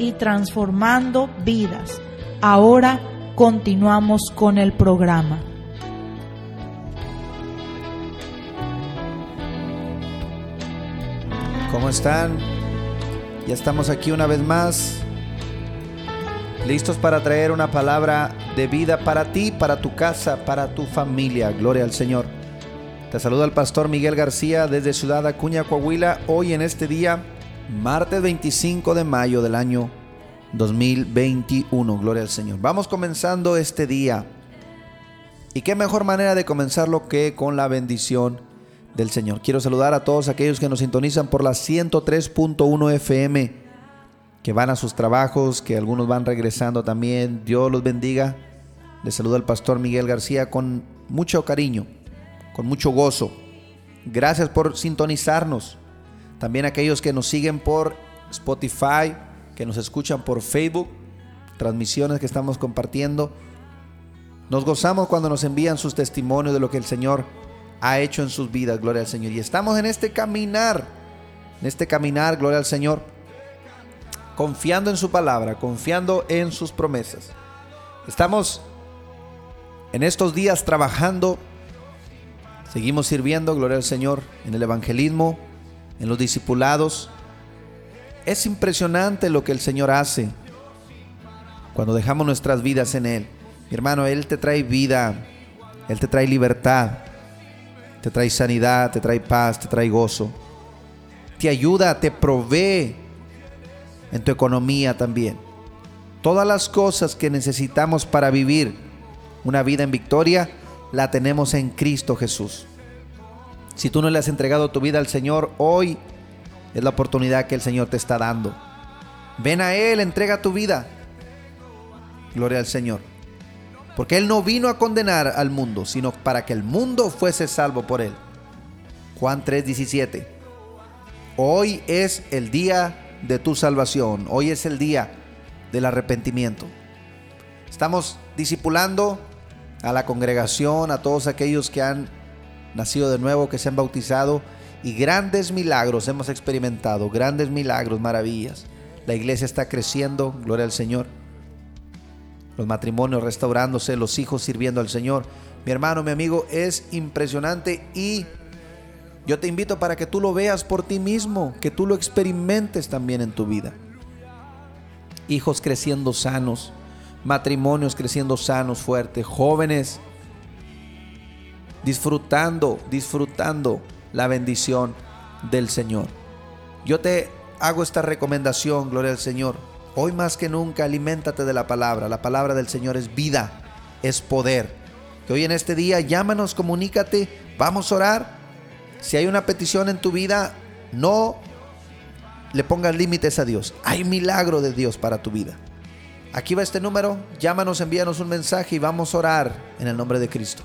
y transformando vidas. Ahora continuamos con el programa. ¿Cómo están? Ya estamos aquí una vez más, listos para traer una palabra de vida para ti, para tu casa, para tu familia. Gloria al Señor. Te saluda el pastor Miguel García desde Ciudad Acuña, Coahuila, hoy en este día, martes 25 de mayo del año 2021. Gloria al Señor. Vamos comenzando este día. Y qué mejor manera de comenzarlo que con la bendición del Señor. Quiero saludar a todos aquellos que nos sintonizan por la 103.1 FM, que van a sus trabajos, que algunos van regresando también. Dios los bendiga. Les saluda el pastor Miguel García con mucho cariño, con mucho gozo. Gracias por sintonizarnos. También aquellos que nos siguen por Spotify, que nos escuchan por Facebook, transmisiones que estamos compartiendo. Nos gozamos cuando nos envían sus testimonios de lo que el Señor ha hecho en sus vidas, gloria al Señor. Y estamos en este caminar, en este caminar, gloria al Señor, confiando en su palabra, confiando en sus promesas. Estamos en estos días trabajando, seguimos sirviendo, gloria al Señor, en el evangelismo, en los discipulados. Es impresionante lo que el Señor hace cuando dejamos nuestras vidas en Él. Mi hermano, Él te trae vida, Él te trae libertad, te trae sanidad, te trae paz, te trae gozo. Te ayuda, te provee en tu economía también. Todas las cosas que necesitamos para vivir una vida en victoria, la tenemos en Cristo Jesús. Si tú no le has entregado tu vida al Señor, hoy es la oportunidad que el Señor te está dando. Ven a Él, entrega tu vida. Gloria al Señor. Porque Él no vino a condenar al mundo, sino para que el mundo fuese salvo por Él. Juan 3:17. Hoy es el día de tu salvación. Hoy es el día del arrepentimiento. Estamos discipulando a la congregación, a todos aquellos que han nacido de nuevo, que se han bautizado y grandes milagros hemos experimentado, grandes milagros, maravillas. La iglesia está creciendo, gloria al Señor los matrimonios restaurándose, los hijos sirviendo al Señor. Mi hermano, mi amigo, es impresionante y yo te invito para que tú lo veas por ti mismo, que tú lo experimentes también en tu vida. Hijos creciendo sanos, matrimonios creciendo sanos, fuertes, jóvenes disfrutando, disfrutando la bendición del Señor. Yo te hago esta recomendación, gloria al Señor Hoy más que nunca, aliméntate de la palabra. La palabra del Señor es vida, es poder. Que hoy en este día llámanos, comunícate, vamos a orar. Si hay una petición en tu vida, no le pongas límites a Dios. Hay milagro de Dios para tu vida. Aquí va este número, llámanos, envíanos un mensaje y vamos a orar en el nombre de Cristo.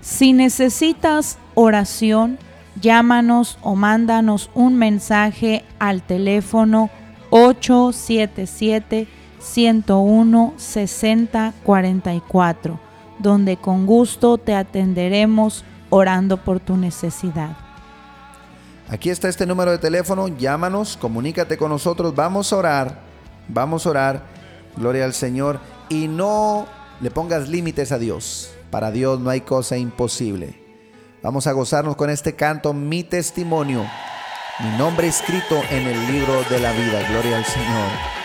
Si necesitas oración, llámanos o mándanos un mensaje al teléfono 877-101-6044, donde con gusto te atenderemos orando por tu necesidad. Aquí está este número de teléfono, llámanos, comunícate con nosotros, vamos a orar, vamos a orar, gloria al Señor, y no le pongas límites a Dios, para Dios no hay cosa imposible. Vamos a gozarnos con este canto, mi testimonio mi nombre escrito en el libro de la vida. Gloria al Señor.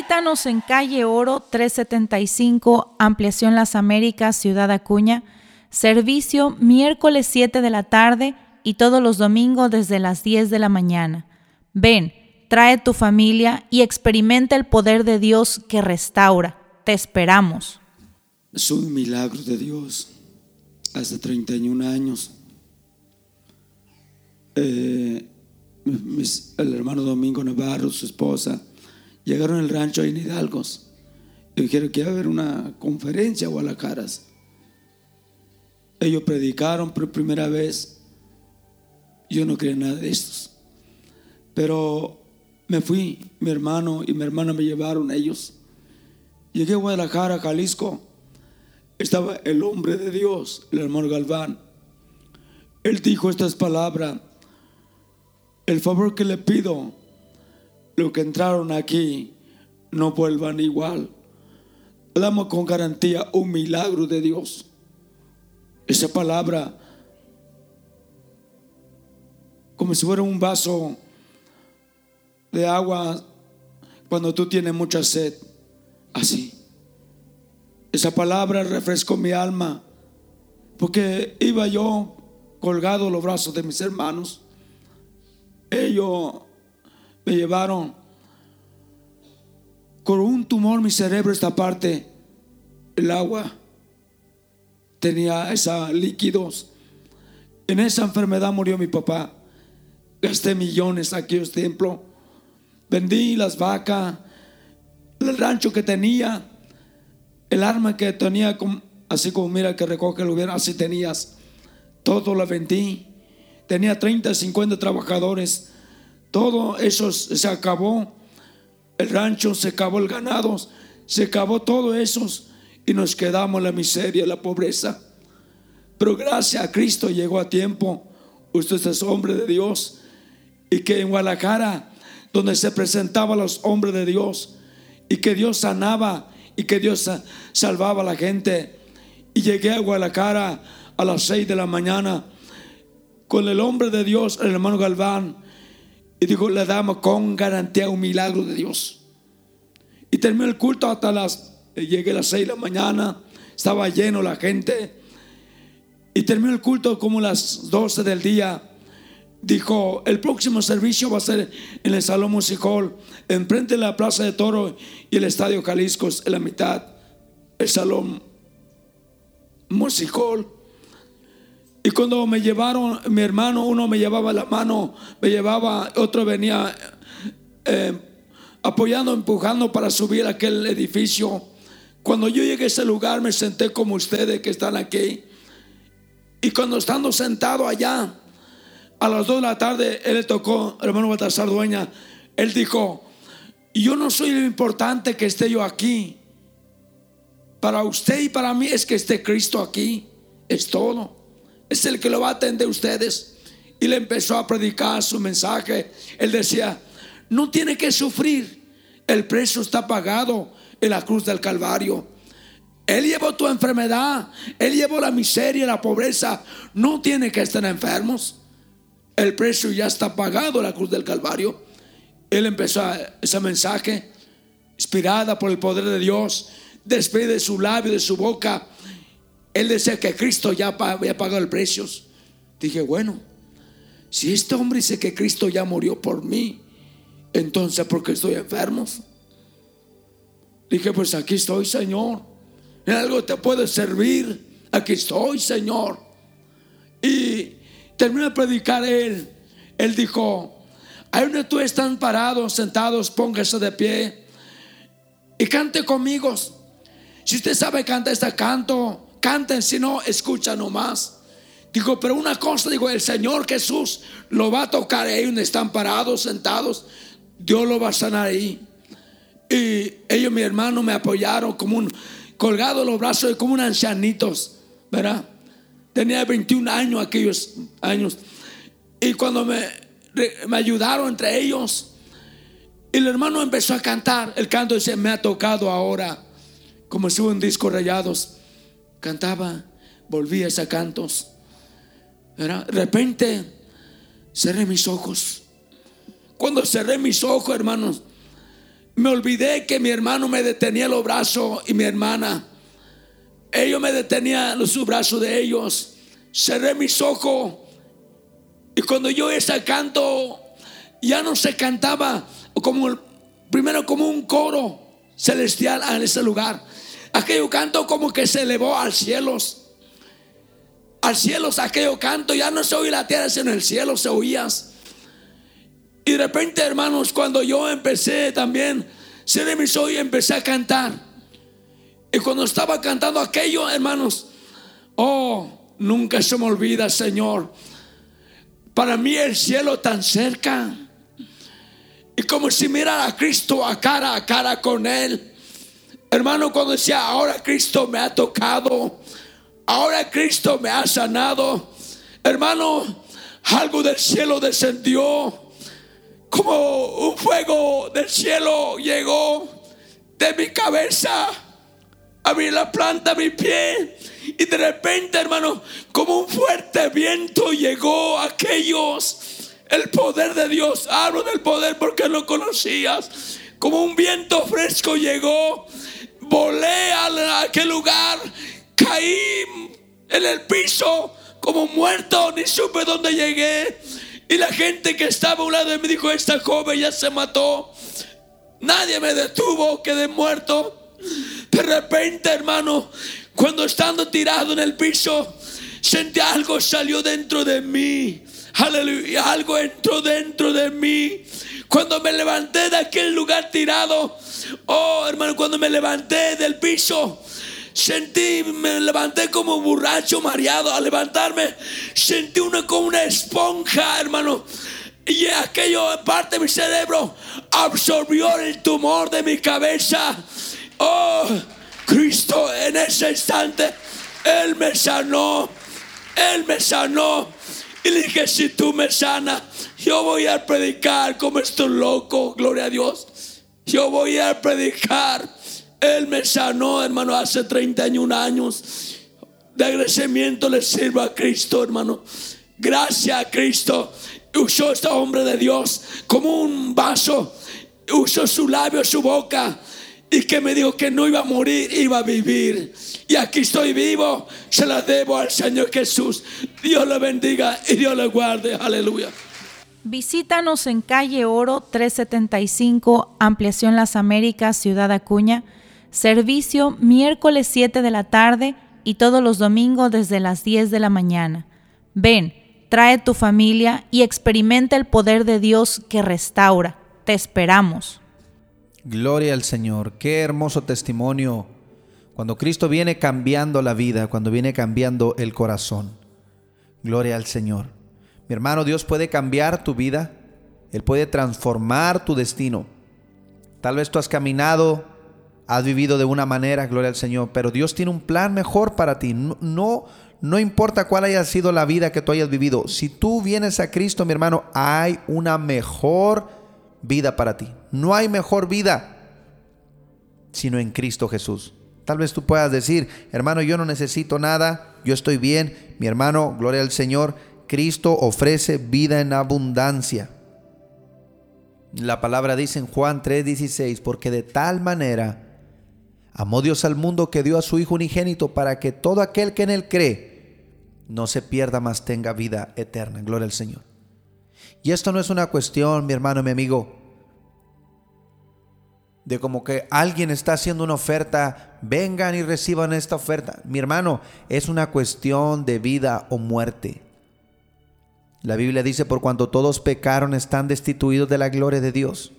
Visítanos en calle Oro 375, Ampliación Las Américas, Ciudad Acuña. Servicio miércoles 7 de la tarde y todos los domingos desde las 10 de la mañana. Ven, trae tu familia y experimenta el poder de Dios que restaura. Te esperamos. Es un milagro de Dios. Hace 31 años. Eh, el hermano Domingo Navarro, su esposa, llegaron al rancho en Hidalgos y dijeron que iba a haber una conferencia a Guadalajara. Ellos predicaron por primera vez. Yo no creía nada de estos. Pero me fui, mi hermano y mi hermana me llevaron ellos. Llegué a Guadalajara, Jalisco. Estaba el hombre de Dios, el hermano Galván. Él dijo estas palabras. El favor que le pido, que entraron aquí, no vuelvan igual. Damos con garantía un milagro de Dios. Esa palabra, como si fuera un vaso de agua cuando tú tienes mucha sed, así. Esa palabra refrescó mi alma, porque iba yo colgado los brazos de mis hermanos. Ellos me llevaron con un tumor mi cerebro esta parte, el agua tenía esos líquidos. En esa enfermedad murió mi papá. Gasté millones aquí en templo. Vendí las vacas, el rancho que tenía, el arma que tenía, así como mira que recoge el gobierno, así tenías. Todo lo vendí. Tenía 30, 50 trabajadores. Todo eso se acabó. El rancho se acabó, el ganado se acabó todo eso y nos quedamos la miseria, la pobreza. Pero gracias a Cristo llegó a tiempo. Usted es hombre de Dios y que en Guadalajara, donde se presentaban los hombres de Dios y que Dios sanaba y que Dios salvaba a la gente. Y llegué a Guadalajara a las 6 de la mañana con el hombre de Dios, el hermano Galván, y dijo, le damos con garantía un milagro de Dios. Y terminó el culto hasta las, llegué a las 6 de la mañana, estaba lleno la gente. Y terminó el culto como las 12 del día. Dijo, el próximo servicio va a ser en el Salón Musical, enfrente de la Plaza de Toro y el Estadio Jalisco, en la mitad, el Salón Musical. Y cuando me llevaron, mi hermano, uno me llevaba la mano, me llevaba, otro venía eh, apoyando, empujando para subir aquel edificio. Cuando yo llegué a ese lugar me senté como ustedes que están aquí. Y cuando estando sentado allá, a las 2 de la tarde, él le tocó, hermano Baltasar Dueña, él dijo, yo no soy lo importante que esté yo aquí. Para usted y para mí es que esté Cristo aquí. Es todo. Es el que lo va a atender ustedes. Y le empezó a predicar su mensaje. Él decía, no tiene que sufrir. El precio está pagado en la cruz del Calvario. Él llevó tu enfermedad, Él llevó la miseria, la pobreza. No tiene que estar enfermos. El precio ya está pagado en la cruz del Calvario. Él empezó ese mensaje, inspirada por el poder de Dios, después de su labio, de su boca. Él decía que Cristo ya había pagado el precio. Dije, bueno, si este hombre dice que Cristo ya murió por mí, entonces, ¿por qué estoy enfermo? Dije, pues aquí estoy, Señor. En algo te puede servir. Aquí estoy, Señor. Y terminó de predicar él. Él dijo, ahí donde tú están parados, sentados, póngase de pie y cante conmigo. Si usted sabe cantar este canto, canten, si no, escucha nomás. Dijo, pero una cosa, digo, el Señor Jesús lo va a tocar ahí donde están parados, sentados. Dios lo va a sanar ahí. Y ellos, mi hermano, me apoyaron como un colgado los brazos como un ancianitos, ¿verdad? Tenía 21 años aquellos años. Y cuando me, me ayudaron entre ellos, el hermano empezó a cantar. El canto dice, me ha tocado ahora, como si un disco rayados. Cantaba, volvía a cantos. De repente cerré mis ojos. Cuando cerré mis ojos, hermanos, me olvidé que mi hermano me detenía los brazos y mi hermana. Ellos me detenían los brazos de ellos. Cerré mis ojos. Y cuando yo ese canto, ya no se cantaba como primero como un coro celestial en ese lugar. Aquello canto como que se elevó al cielos. Al cielo aquello canto, ya no se oía la tierra, sino el cielo se oías. Y de repente, hermanos, cuando yo empecé también, cerré mis ojos y empecé a cantar. Y cuando estaba cantando aquello, hermanos, oh, nunca se me olvida, Señor. Para mí el cielo tan cerca. Y como si mirara a Cristo a cara a cara con Él. Hermano, cuando decía, ahora Cristo me ha tocado. Ahora Cristo me ha sanado. Hermano, algo del cielo descendió como un fuego del cielo llegó de mi cabeza a mi la planta mi pie y de repente hermano como un fuerte viento llegó a aquellos el poder de Dios hablo del poder porque no conocías como un viento fresco llegó volé a aquel lugar caí en el piso como muerto ni supe dónde llegué y la gente que estaba a un lado de mí dijo, esta joven ya se mató. Nadie me detuvo, quedé muerto. De repente, hermano, cuando estando tirado en el piso, sentí algo salió dentro de mí. Aleluya, algo entró dentro de mí. Cuando me levanté de aquel lugar tirado, oh hermano, cuando me levanté del piso, Sentí, me levanté como borracho mareado. Al levantarme, sentí una como una esponja, hermano. Y aquello parte de mi cerebro absorbió el tumor de mi cabeza. Oh, Cristo, en ese instante, Él me sanó. Él me sanó. Y le dije, si tú me sanas, yo voy a predicar como estoy loco, gloria a Dios. Yo voy a predicar él me sanó, hermano, hace 31 años. De agradecimiento le sirvo a Cristo, hermano. Gracias a Cristo. Usó este hombre de Dios como un vaso. Usó su labio, su boca. Y que me dijo que no iba a morir, iba a vivir. Y aquí estoy vivo. Se la debo al Señor Jesús. Dios le bendiga y Dios le guarde. Aleluya. Visítanos en calle Oro 375, Ampliación Las Américas, Ciudad Acuña Servicio miércoles 7 de la tarde y todos los domingos desde las 10 de la mañana. Ven, trae tu familia y experimenta el poder de Dios que restaura. Te esperamos. Gloria al Señor. Qué hermoso testimonio. Cuando Cristo viene cambiando la vida, cuando viene cambiando el corazón. Gloria al Señor. Mi hermano, Dios puede cambiar tu vida. Él puede transformar tu destino. Tal vez tú has caminado has vivido de una manera, gloria al Señor, pero Dios tiene un plan mejor para ti. No, no, importa cuál haya sido la vida que tú hayas vivido. Si tú vienes a Cristo, mi hermano, hay una mejor vida para ti. No hay mejor vida sino en Cristo Jesús. Tal vez tú puedas decir, hermano, yo no necesito nada, yo estoy bien. Mi hermano, gloria al Señor, Cristo ofrece vida en abundancia. La palabra dice en Juan 3:16, porque de tal manera Amó Dios al mundo que dio a su Hijo unigénito para que todo aquel que en él cree no se pierda, más tenga vida eterna. Gloria al Señor. Y esto no es una cuestión, mi hermano, mi amigo, de como que alguien está haciendo una oferta, vengan y reciban esta oferta. Mi hermano, es una cuestión de vida o muerte. La Biblia dice, por cuanto todos pecaron, están destituidos de la gloria de Dios.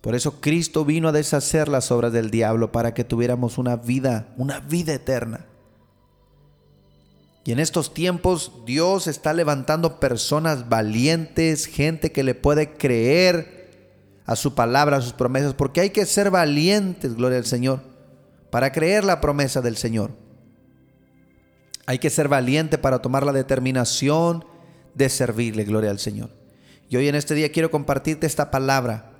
Por eso Cristo vino a deshacer las obras del diablo para que tuviéramos una vida, una vida eterna. Y en estos tiempos Dios está levantando personas valientes, gente que le puede creer a su palabra, a sus promesas, porque hay que ser valientes, gloria al Señor, para creer la promesa del Señor. Hay que ser valiente para tomar la determinación de servirle, gloria al Señor. Y hoy en este día quiero compartirte esta palabra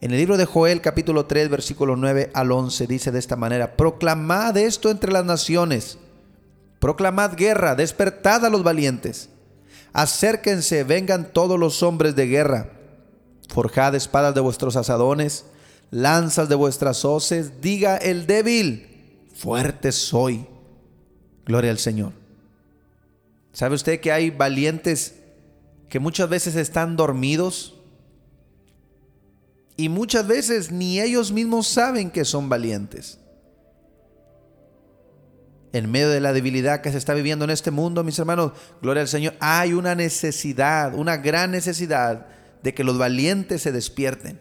en el libro de Joel capítulo 3 versículo 9 al 11 dice de esta manera, proclamad esto entre las naciones, proclamad guerra, despertad a los valientes, acérquense, vengan todos los hombres de guerra, Forjad espadas de vuestros asadones, lanzas de vuestras hoces, diga el débil, fuerte soy. Gloria al Señor. ¿Sabe usted que hay valientes que muchas veces están dormidos? Y muchas veces ni ellos mismos saben que son valientes. En medio de la debilidad que se está viviendo en este mundo, mis hermanos, gloria al Señor, hay una necesidad, una gran necesidad de que los valientes se despierten.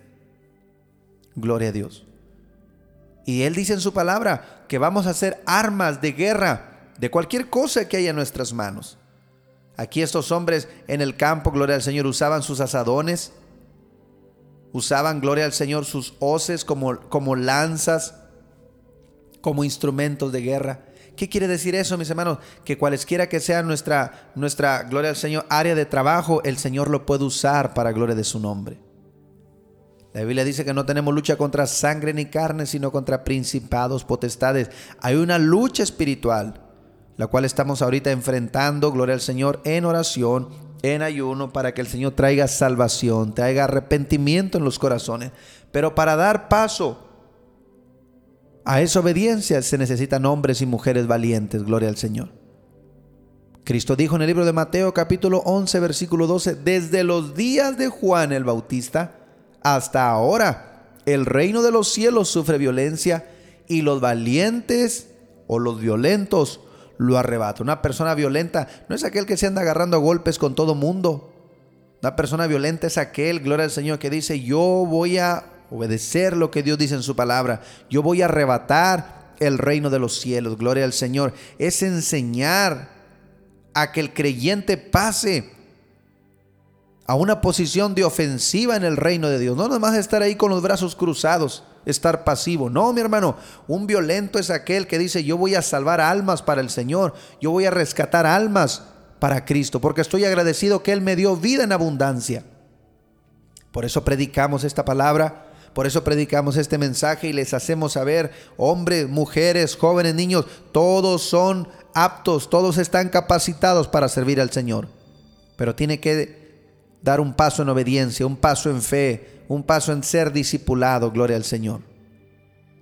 Gloria a Dios. Y Él dice en su palabra que vamos a hacer armas de guerra de cualquier cosa que haya en nuestras manos. Aquí estos hombres en el campo, gloria al Señor, usaban sus asadones, usaban, gloria al Señor, sus hoces como, como lanzas, como instrumentos de guerra. ¿Qué quiere decir eso, mis hermanos? Que cualesquiera que sea nuestra, nuestra, gloria al Señor, área de trabajo, el Señor lo puede usar para gloria de su nombre. La Biblia dice que no tenemos lucha contra sangre ni carne, sino contra principados, potestades. Hay una lucha espiritual, la cual estamos ahorita enfrentando, gloria al Señor, en oración, en ayuno, para que el Señor traiga salvación, traiga arrepentimiento en los corazones. Pero para dar paso a esa obediencia se necesitan hombres y mujeres valientes, gloria al Señor. Cristo dijo en el libro de Mateo capítulo 11 versículo 12, desde los días de Juan el Bautista hasta ahora, el reino de los cielos sufre violencia y los valientes o los violentos lo arrebatan. Una persona violenta no es aquel que se anda agarrando a golpes con todo mundo. Una persona violenta es aquel, gloria al Señor, que dice, yo voy a obedecer lo que Dios dice en su palabra. Yo voy a arrebatar el reino de los cielos, gloria al Señor. Es enseñar a que el creyente pase a una posición de ofensiva en el reino de Dios. No nada más estar ahí con los brazos cruzados, estar pasivo. No, mi hermano, un violento es aquel que dice, yo voy a salvar almas para el Señor, yo voy a rescatar almas para Cristo, porque estoy agradecido que Él me dio vida en abundancia. Por eso predicamos esta palabra por eso predicamos este mensaje y les hacemos saber, hombres, mujeres, jóvenes, niños, todos son aptos, todos están capacitados para servir al Señor. Pero tiene que dar un paso en obediencia, un paso en fe, un paso en ser discipulado, gloria al Señor.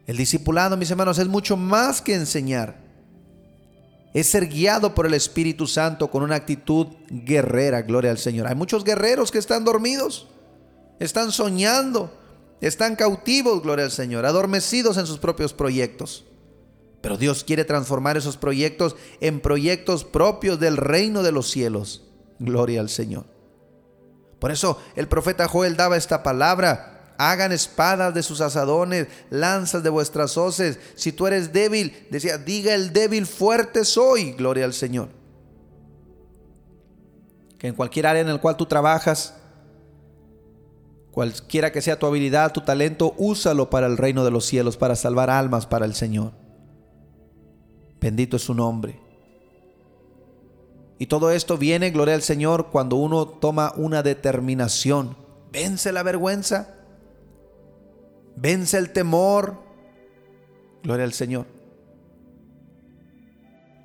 El discipulado, mis hermanos, es mucho más que enseñar. Es ser guiado por el Espíritu Santo con una actitud guerrera, gloria al Señor. Hay muchos guerreros que están dormidos, están soñando, están cautivos, gloria al Señor, adormecidos en sus propios proyectos. Pero Dios quiere transformar esos proyectos en proyectos propios del reino de los cielos. Gloria al Señor. Por eso el profeta Joel daba esta palabra. Hagan espadas de sus asadones, lanzas de vuestras hoces. Si tú eres débil, decía, diga el débil, fuerte soy. Gloria al Señor. Que en cualquier área en el cual tú trabajas, Cualquiera que sea tu habilidad, tu talento, úsalo para el reino de los cielos, para salvar almas para el Señor. Bendito es su nombre. Y todo esto viene, gloria al Señor, cuando uno toma una determinación. Vence la vergüenza. Vence el temor. Gloria al Señor.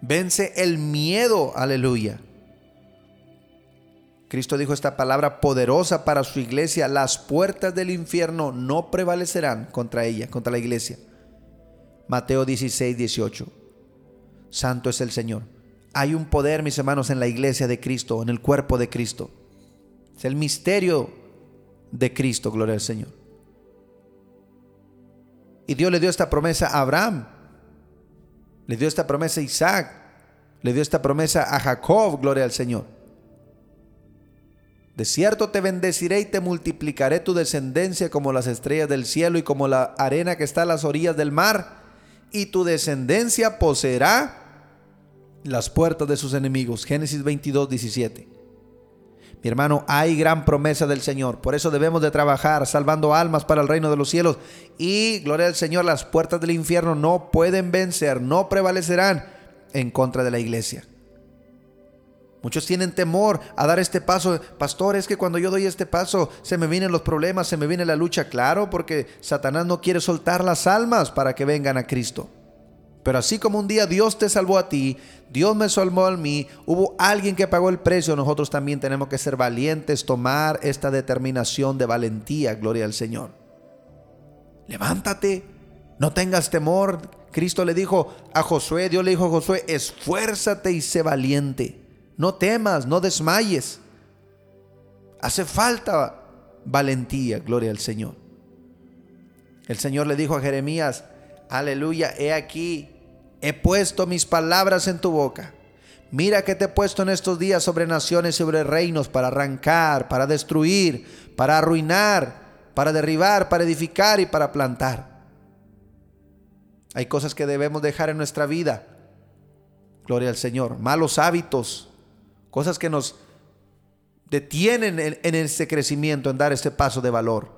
Vence el miedo. Aleluya. Cristo dijo esta palabra poderosa para su iglesia, las puertas del infierno no prevalecerán contra ella, contra la iglesia. Mateo 16, 18. Santo es el Señor. Hay un poder, mis hermanos, en la iglesia de Cristo, en el cuerpo de Cristo. Es el misterio de Cristo, gloria al Señor. Y Dios le dio esta promesa a Abraham, le dio esta promesa a Isaac, le dio esta promesa a Jacob, gloria al Señor. De cierto te bendeciré y te multiplicaré tu descendencia como las estrellas del cielo y como la arena que está a las orillas del mar. Y tu descendencia poseerá las puertas de sus enemigos. Génesis 22, 17. Mi hermano, hay gran promesa del Señor. Por eso debemos de trabajar salvando almas para el reino de los cielos. Y, gloria al Señor, las puertas del infierno no pueden vencer, no prevalecerán en contra de la iglesia. Muchos tienen temor a dar este paso. Pastor, es que cuando yo doy este paso se me vienen los problemas, se me viene la lucha. Claro, porque Satanás no quiere soltar las almas para que vengan a Cristo. Pero así como un día Dios te salvó a ti, Dios me salvó a mí, hubo alguien que pagó el precio, nosotros también tenemos que ser valientes, tomar esta determinación de valentía, gloria al Señor. Levántate, no tengas temor. Cristo le dijo a Josué, Dios le dijo a Josué, esfuérzate y sé valiente. No temas, no desmayes. Hace falta valentía, gloria al Señor. El Señor le dijo a Jeremías, aleluya, he aquí, he puesto mis palabras en tu boca. Mira que te he puesto en estos días sobre naciones y sobre reinos para arrancar, para destruir, para arruinar, para derribar, para edificar y para plantar. Hay cosas que debemos dejar en nuestra vida. Gloria al Señor. Malos hábitos, cosas que nos detienen en, en ese crecimiento, en dar ese paso de valor.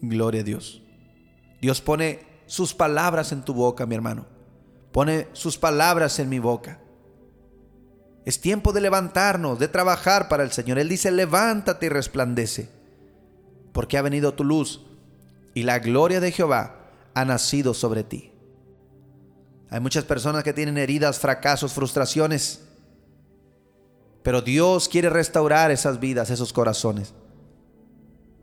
Gloria a Dios. Dios pone sus palabras en tu boca, mi hermano. Pone sus palabras en mi boca. Es tiempo de levantarnos, de trabajar para el Señor. Él dice, levántate y resplandece, porque ha venido tu luz y la gloria de Jehová ha nacido sobre ti. Hay muchas personas que tienen heridas, fracasos, frustraciones, pero Dios quiere restaurar esas vidas, esos corazones.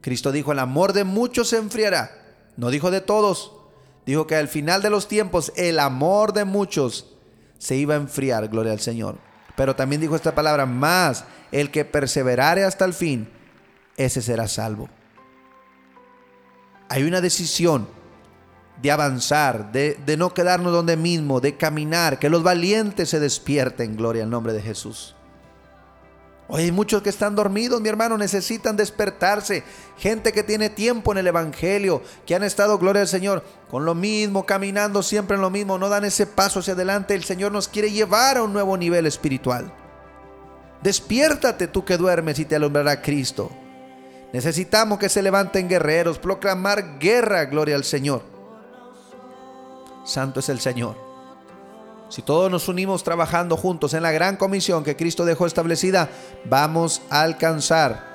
Cristo dijo, el amor de muchos se enfriará. No dijo de todos. Dijo que al final de los tiempos el amor de muchos se iba a enfriar, gloria al Señor. Pero también dijo esta palabra, más el que perseverare hasta el fin, ese será salvo. Hay una decisión de avanzar, de, de no quedarnos donde mismo, de caminar, que los valientes se despierten, gloria al nombre de Jesús. Hoy hay muchos que están dormidos, mi hermano, necesitan despertarse. Gente que tiene tiempo en el Evangelio, que han estado, gloria al Señor, con lo mismo, caminando siempre en lo mismo, no dan ese paso hacia adelante. El Señor nos quiere llevar a un nuevo nivel espiritual. Despiértate tú que duermes y te alumbrará Cristo. Necesitamos que se levanten guerreros, proclamar guerra, gloria al Señor. Santo es el Señor. Si todos nos unimos trabajando juntos en la gran comisión que Cristo dejó establecida, vamos a alcanzar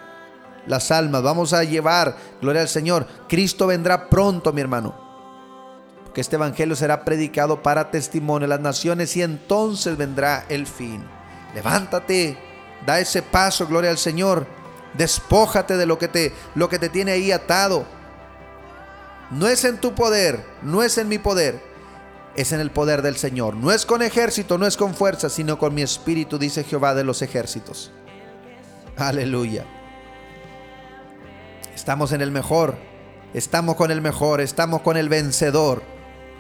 las almas, vamos a llevar, gloria al Señor. Cristo vendrá pronto, mi hermano. Porque este evangelio será predicado para testimonio a las naciones y entonces vendrá el fin. Levántate, da ese paso, gloria al Señor. Despójate de lo que te lo que te tiene ahí atado. No es en tu poder, no es en mi poder es en el poder del Señor. No es con ejército, no es con fuerza, sino con mi espíritu, dice Jehová de los ejércitos. Aleluya. Estamos en el mejor, estamos con el mejor, estamos con el vencedor.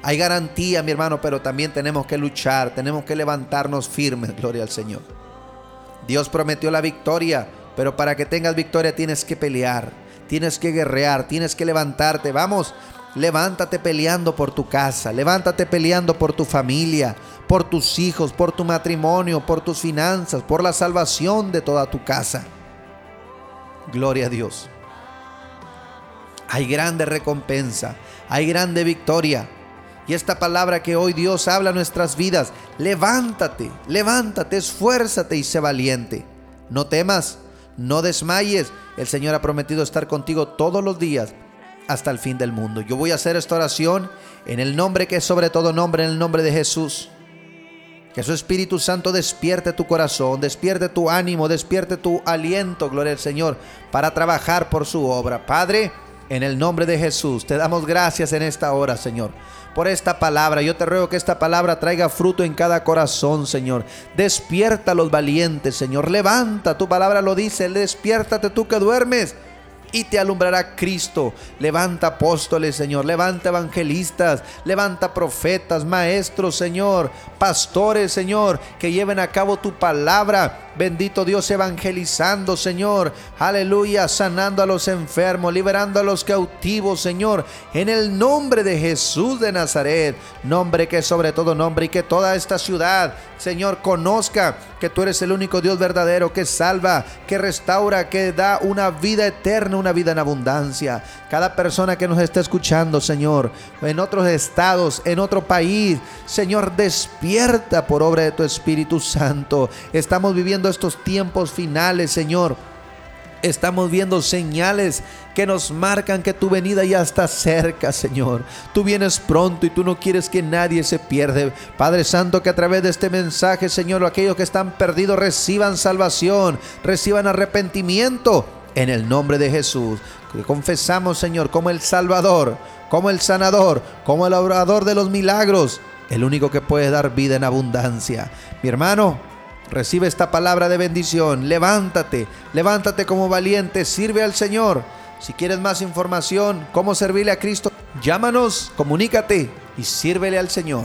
Hay garantía, mi hermano, pero también tenemos que luchar, tenemos que levantarnos firmes, gloria al Señor. Dios prometió la victoria, pero para que tengas victoria tienes que pelear, tienes que guerrear, tienes que levantarte. Vamos, Levántate peleando por tu casa, levántate peleando por tu familia, por tus hijos, por tu matrimonio, por tus finanzas, por la salvación de toda tu casa. Gloria a Dios. Hay grande recompensa, hay grande victoria. Y esta palabra que hoy Dios habla a nuestras vidas, levántate, levántate, esfuérzate y sé valiente. No temas, no desmayes. El Señor ha prometido estar contigo todos los días hasta el fin del mundo. Yo voy a hacer esta oración en el nombre que es sobre todo nombre, en el nombre de Jesús. Que su Espíritu Santo despierte tu corazón, despierte tu ánimo, despierte tu aliento, gloria al Señor, para trabajar por su obra. Padre, en el nombre de Jesús, te damos gracias en esta hora, Señor, por esta palabra. Yo te ruego que esta palabra traiga fruto en cada corazón, Señor. Despierta a los valientes, Señor. Levanta, tu palabra lo dice, despiértate tú que duermes y te alumbrará Cristo. Levanta apóstoles, Señor. Levanta evangelistas. Levanta profetas, maestros, Señor. Pastores, Señor, que lleven a cabo tu palabra. Bendito Dios, evangelizando, Señor. Aleluya, sanando a los enfermos, liberando a los cautivos, Señor. En el nombre de Jesús de Nazaret. Nombre que sobre todo nombre y que toda esta ciudad, Señor, conozca que tú eres el único Dios verdadero que salva, que restaura, que da una vida eterna, una vida en abundancia. Cada persona que nos está escuchando, Señor, en otros estados, en otro país, Señor, despierta por obra de tu Espíritu Santo. Estamos viviendo estos tiempos finales, Señor Estamos viendo señales que nos marcan que tu venida ya está cerca, Señor. Tú vienes pronto y tú no quieres que nadie se pierda. Padre Santo, que a través de este mensaje, Señor, aquellos que están perdidos reciban salvación, reciban arrepentimiento en el nombre de Jesús. Que confesamos, Señor, como el Salvador, como el sanador, como el obrador de los milagros, el único que puede dar vida en abundancia. Mi hermano, Recibe esta palabra de bendición. Levántate, levántate como valiente, sirve al Señor. Si quieres más información, cómo servirle a Cristo, llámanos, comunícate y sírvele al Señor.